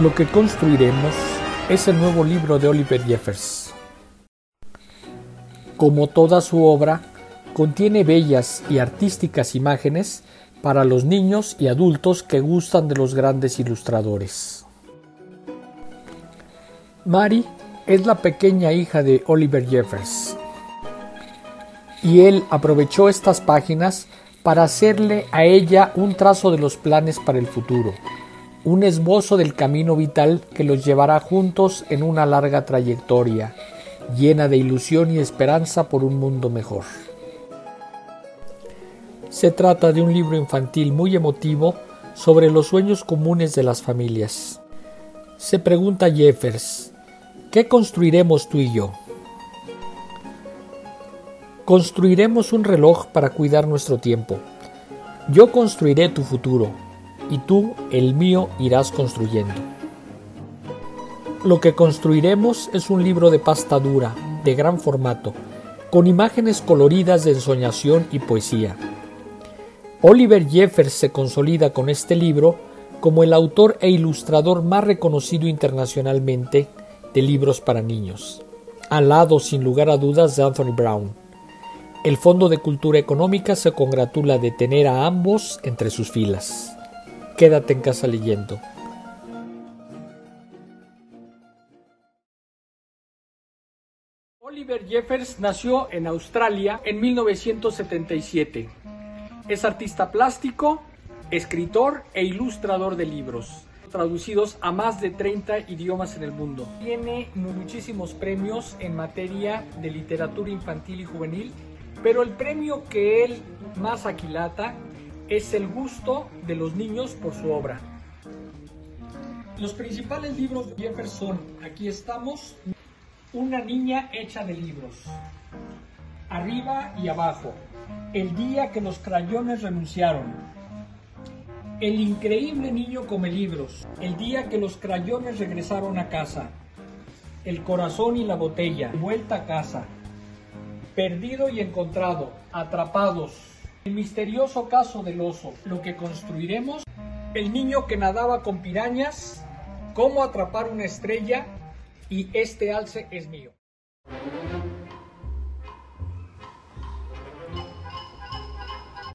Lo que construiremos es el nuevo libro de Oliver Jeffers. Como toda su obra, contiene bellas y artísticas imágenes para los niños y adultos que gustan de los grandes ilustradores. Mary es la pequeña hija de Oliver Jeffers y él aprovechó estas páginas para hacerle a ella un trazo de los planes para el futuro un esbozo del camino vital que los llevará juntos en una larga trayectoria, llena de ilusión y esperanza por un mundo mejor. Se trata de un libro infantil muy emotivo sobre los sueños comunes de las familias. Se pregunta Jeffers, ¿qué construiremos tú y yo? Construiremos un reloj para cuidar nuestro tiempo. Yo construiré tu futuro y tú el mío irás construyendo. Lo que construiremos es un libro de pasta dura, de gran formato, con imágenes coloridas de ensoñación y poesía. Oliver Jeffers se consolida con este libro como el autor e ilustrador más reconocido internacionalmente de libros para niños, al lado sin lugar a dudas de Anthony Brown. El Fondo de Cultura Económica se congratula de tener a ambos entre sus filas. Quédate en casa leyendo. Oliver Jeffers nació en Australia en 1977. Es artista plástico, escritor e ilustrador de libros, traducidos a más de 30 idiomas en el mundo. Tiene muchísimos premios en materia de literatura infantil y juvenil, pero el premio que él más aquilata es el gusto de los niños por su obra. Los principales libros de Jefferson, aquí estamos, Una niña hecha de libros, Arriba y abajo, El día que los crayones renunciaron, El increíble niño come libros, El día que los crayones regresaron a casa, El corazón y la botella, Vuelta a casa, Perdido y encontrado, Atrapados, el misterioso caso del oso, lo que construiremos, el niño que nadaba con pirañas, cómo atrapar una estrella y este alce es mío.